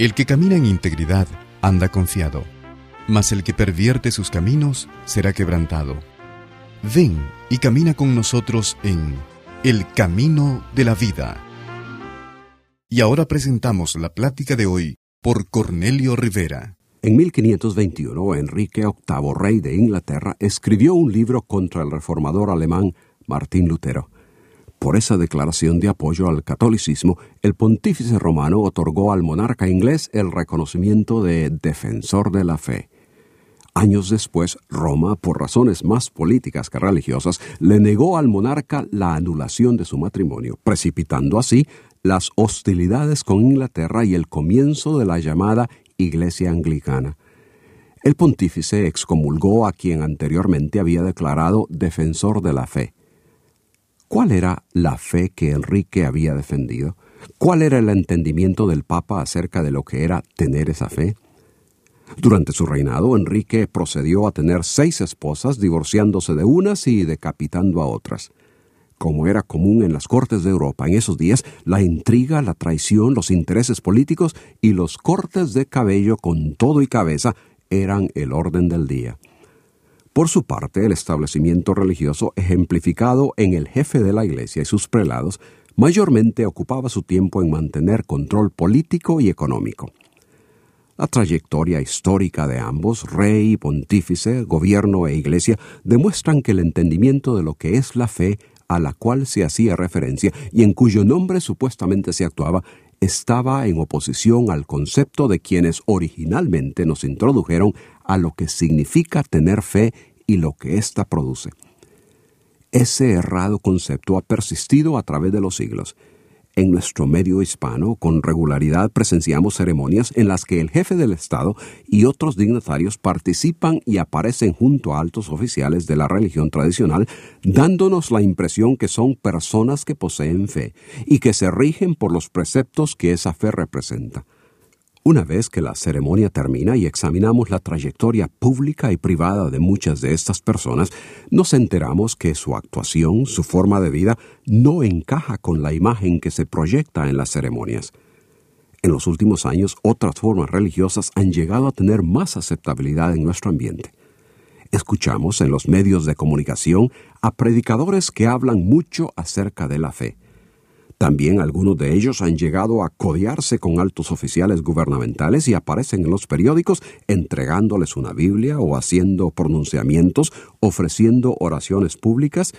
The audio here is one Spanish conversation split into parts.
El que camina en integridad anda confiado, mas el que pervierte sus caminos será quebrantado. Ven y camina con nosotros en El Camino de la Vida. Y ahora presentamos la plática de hoy por Cornelio Rivera. En 1521, Enrique VIII, rey de Inglaterra, escribió un libro contra el reformador alemán Martín Lutero. Por esa declaración de apoyo al catolicismo, el pontífice romano otorgó al monarca inglés el reconocimiento de defensor de la fe. Años después, Roma, por razones más políticas que religiosas, le negó al monarca la anulación de su matrimonio, precipitando así las hostilidades con Inglaterra y el comienzo de la llamada Iglesia Anglicana. El pontífice excomulgó a quien anteriormente había declarado defensor de la fe. ¿Cuál era la fe que Enrique había defendido? ¿Cuál era el entendimiento del Papa acerca de lo que era tener esa fe? Durante su reinado, Enrique procedió a tener seis esposas, divorciándose de unas y decapitando a otras. Como era común en las cortes de Europa en esos días, la intriga, la traición, los intereses políticos y los cortes de cabello con todo y cabeza eran el orden del día. Por su parte, el establecimiento religioso, ejemplificado en el jefe de la Iglesia y sus prelados, mayormente ocupaba su tiempo en mantener control político y económico. La trayectoria histórica de ambos, rey, pontífice, gobierno e iglesia, demuestran que el entendimiento de lo que es la fe a la cual se hacía referencia y en cuyo nombre supuestamente se actuaba, estaba en oposición al concepto de quienes originalmente nos introdujeron a lo que significa tener fe y lo que ésta produce. Ese errado concepto ha persistido a través de los siglos. En nuestro medio hispano, con regularidad presenciamos ceremonias en las que el jefe del Estado y otros dignatarios participan y aparecen junto a altos oficiales de la religión tradicional, dándonos la impresión que son personas que poseen fe y que se rigen por los preceptos que esa fe representa. Una vez que la ceremonia termina y examinamos la trayectoria pública y privada de muchas de estas personas, nos enteramos que su actuación, su forma de vida, no encaja con la imagen que se proyecta en las ceremonias. En los últimos años, otras formas religiosas han llegado a tener más aceptabilidad en nuestro ambiente. Escuchamos en los medios de comunicación a predicadores que hablan mucho acerca de la fe también algunos de ellos han llegado a codearse con altos oficiales gubernamentales y aparecen en los periódicos entregándoles una Biblia o haciendo pronunciamientos, ofreciendo oraciones públicas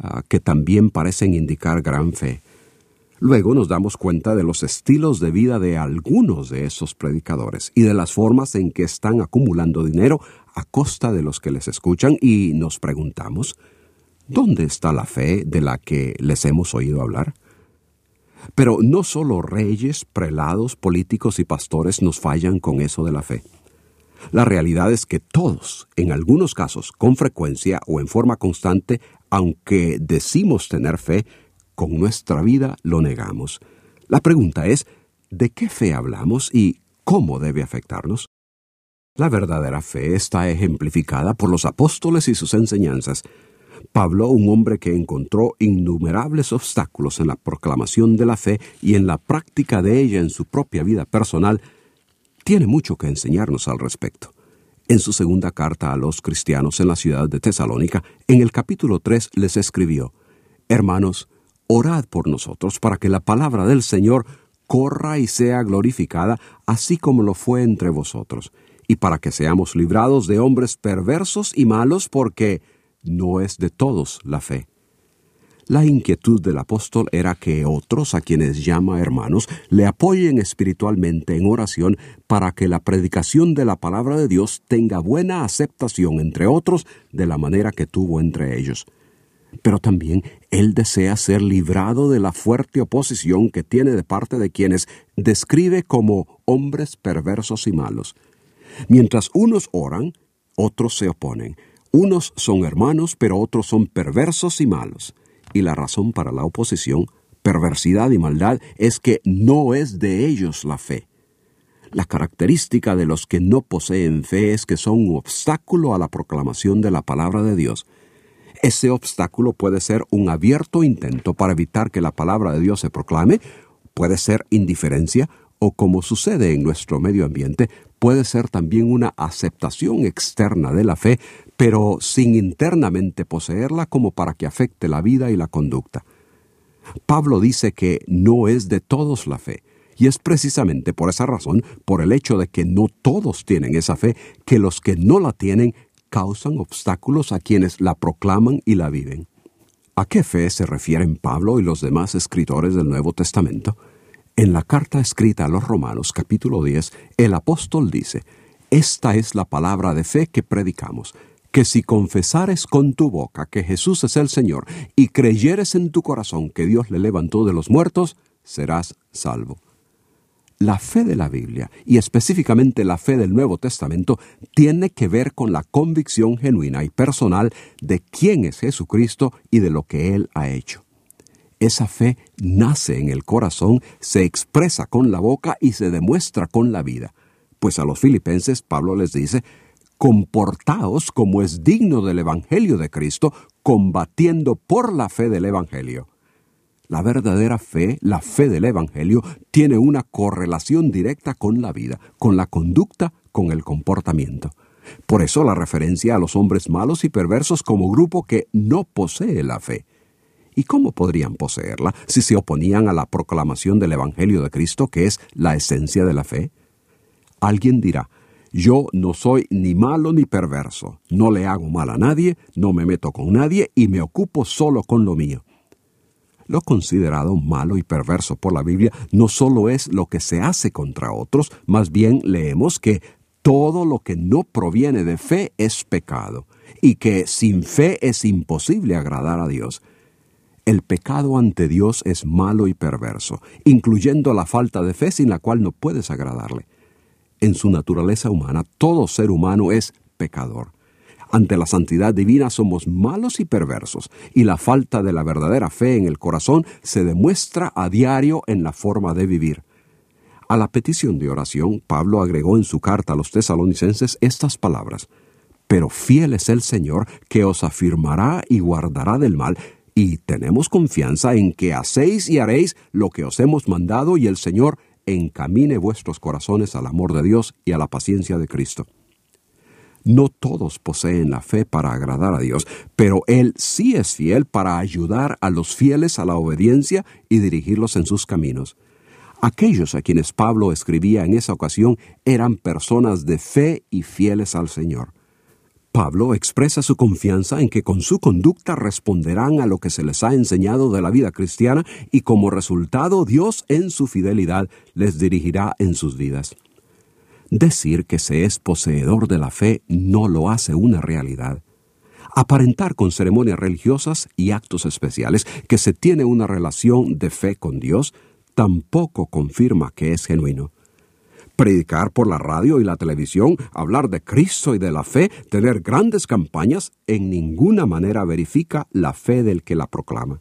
ah, que también parecen indicar gran fe. Luego nos damos cuenta de los estilos de vida de algunos de esos predicadores y de las formas en que están acumulando dinero a costa de los que les escuchan y nos preguntamos, ¿dónde está la fe de la que les hemos oído hablar? Pero no solo reyes, prelados, políticos y pastores nos fallan con eso de la fe. La realidad es que todos, en algunos casos, con frecuencia o en forma constante, aunque decimos tener fe, con nuestra vida lo negamos. La pregunta es, ¿de qué fe hablamos y cómo debe afectarnos? La verdadera fe está ejemplificada por los apóstoles y sus enseñanzas, Pablo, un hombre que encontró innumerables obstáculos en la proclamación de la fe y en la práctica de ella en su propia vida personal, tiene mucho que enseñarnos al respecto. En su segunda carta a los cristianos en la ciudad de Tesalónica, en el capítulo 3 les escribió, Hermanos, orad por nosotros para que la palabra del Señor corra y sea glorificada, así como lo fue entre vosotros, y para que seamos librados de hombres perversos y malos, porque no es de todos la fe. La inquietud del apóstol era que otros, a quienes llama hermanos, le apoyen espiritualmente en oración para que la predicación de la palabra de Dios tenga buena aceptación entre otros de la manera que tuvo entre ellos. Pero también él desea ser librado de la fuerte oposición que tiene de parte de quienes describe como hombres perversos y malos. Mientras unos oran, otros se oponen. Unos son hermanos, pero otros son perversos y malos y la razón para la oposición, perversidad y maldad es que no es de ellos la fe. La característica de los que no poseen fe es que son un obstáculo a la proclamación de la palabra de Dios. Ese obstáculo puede ser un abierto intento para evitar que la palabra de Dios se proclame, puede ser indiferencia o como sucede en nuestro medio ambiente, puede ser también una aceptación externa de la fe, pero sin internamente poseerla como para que afecte la vida y la conducta. Pablo dice que no es de todos la fe, y es precisamente por esa razón, por el hecho de que no todos tienen esa fe, que los que no la tienen causan obstáculos a quienes la proclaman y la viven. ¿A qué fe se refieren Pablo y los demás escritores del Nuevo Testamento? En la carta escrita a los Romanos capítulo 10, el apóstol dice, Esta es la palabra de fe que predicamos, que si confesares con tu boca que Jesús es el Señor y creyeres en tu corazón que Dios le levantó de los muertos, serás salvo. La fe de la Biblia, y específicamente la fe del Nuevo Testamento, tiene que ver con la convicción genuina y personal de quién es Jesucristo y de lo que Él ha hecho. Esa fe nace en el corazón, se expresa con la boca y se demuestra con la vida. Pues a los filipenses Pablo les dice, comportaos como es digno del Evangelio de Cristo, combatiendo por la fe del Evangelio. La verdadera fe, la fe del Evangelio, tiene una correlación directa con la vida, con la conducta, con el comportamiento. Por eso la referencia a los hombres malos y perversos como grupo que no posee la fe. ¿Y cómo podrían poseerla si se oponían a la proclamación del Evangelio de Cristo, que es la esencia de la fe? Alguien dirá, yo no soy ni malo ni perverso, no le hago mal a nadie, no me meto con nadie y me ocupo solo con lo mío. Lo considerado malo y perverso por la Biblia no solo es lo que se hace contra otros, más bien leemos que todo lo que no proviene de fe es pecado, y que sin fe es imposible agradar a Dios. El pecado ante Dios es malo y perverso, incluyendo la falta de fe sin la cual no puedes agradarle. En su naturaleza humana, todo ser humano es pecador. Ante la santidad divina somos malos y perversos, y la falta de la verdadera fe en el corazón se demuestra a diario en la forma de vivir. A la petición de oración, Pablo agregó en su carta a los tesalonicenses estas palabras, Pero fiel es el Señor que os afirmará y guardará del mal, y tenemos confianza en que hacéis y haréis lo que os hemos mandado y el Señor encamine vuestros corazones al amor de Dios y a la paciencia de Cristo. No todos poseen la fe para agradar a Dios, pero Él sí es fiel para ayudar a los fieles a la obediencia y dirigirlos en sus caminos. Aquellos a quienes Pablo escribía en esa ocasión eran personas de fe y fieles al Señor. Pablo expresa su confianza en que con su conducta responderán a lo que se les ha enseñado de la vida cristiana y como resultado Dios en su fidelidad les dirigirá en sus vidas. Decir que se es poseedor de la fe no lo hace una realidad. Aparentar con ceremonias religiosas y actos especiales que se tiene una relación de fe con Dios tampoco confirma que es genuino predicar por la radio y la televisión, hablar de Cristo y de la fe, tener grandes campañas, en ninguna manera verifica la fe del que la proclama.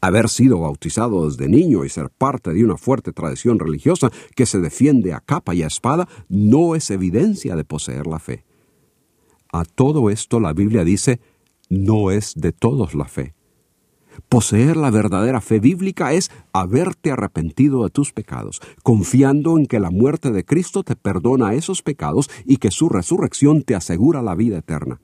Haber sido bautizado desde niño y ser parte de una fuerte tradición religiosa que se defiende a capa y a espada no es evidencia de poseer la fe. A todo esto la Biblia dice, no es de todos la fe. Poseer la verdadera fe bíblica es haberte arrepentido de tus pecados, confiando en que la muerte de Cristo te perdona esos pecados y que su resurrección te asegura la vida eterna.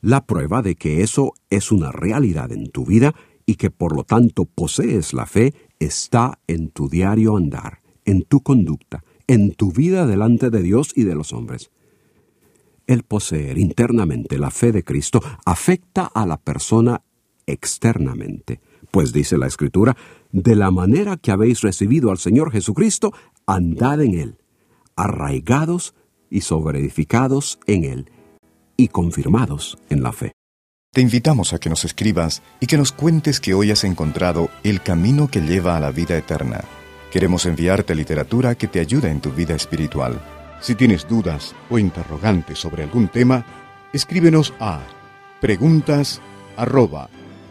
La prueba de que eso es una realidad en tu vida y que por lo tanto posees la fe está en tu diario andar, en tu conducta, en tu vida delante de Dios y de los hombres. El poseer internamente la fe de Cristo afecta a la persona externamente. Pues dice la Escritura, de la manera que habéis recibido al Señor Jesucristo, andad en Él, arraigados y sobreedificados en Él, y confirmados en la fe. Te invitamos a que nos escribas y que nos cuentes que hoy has encontrado el camino que lleva a la vida eterna. Queremos enviarte literatura que te ayude en tu vida espiritual. Si tienes dudas o interrogantes sobre algún tema, escríbenos a preguntas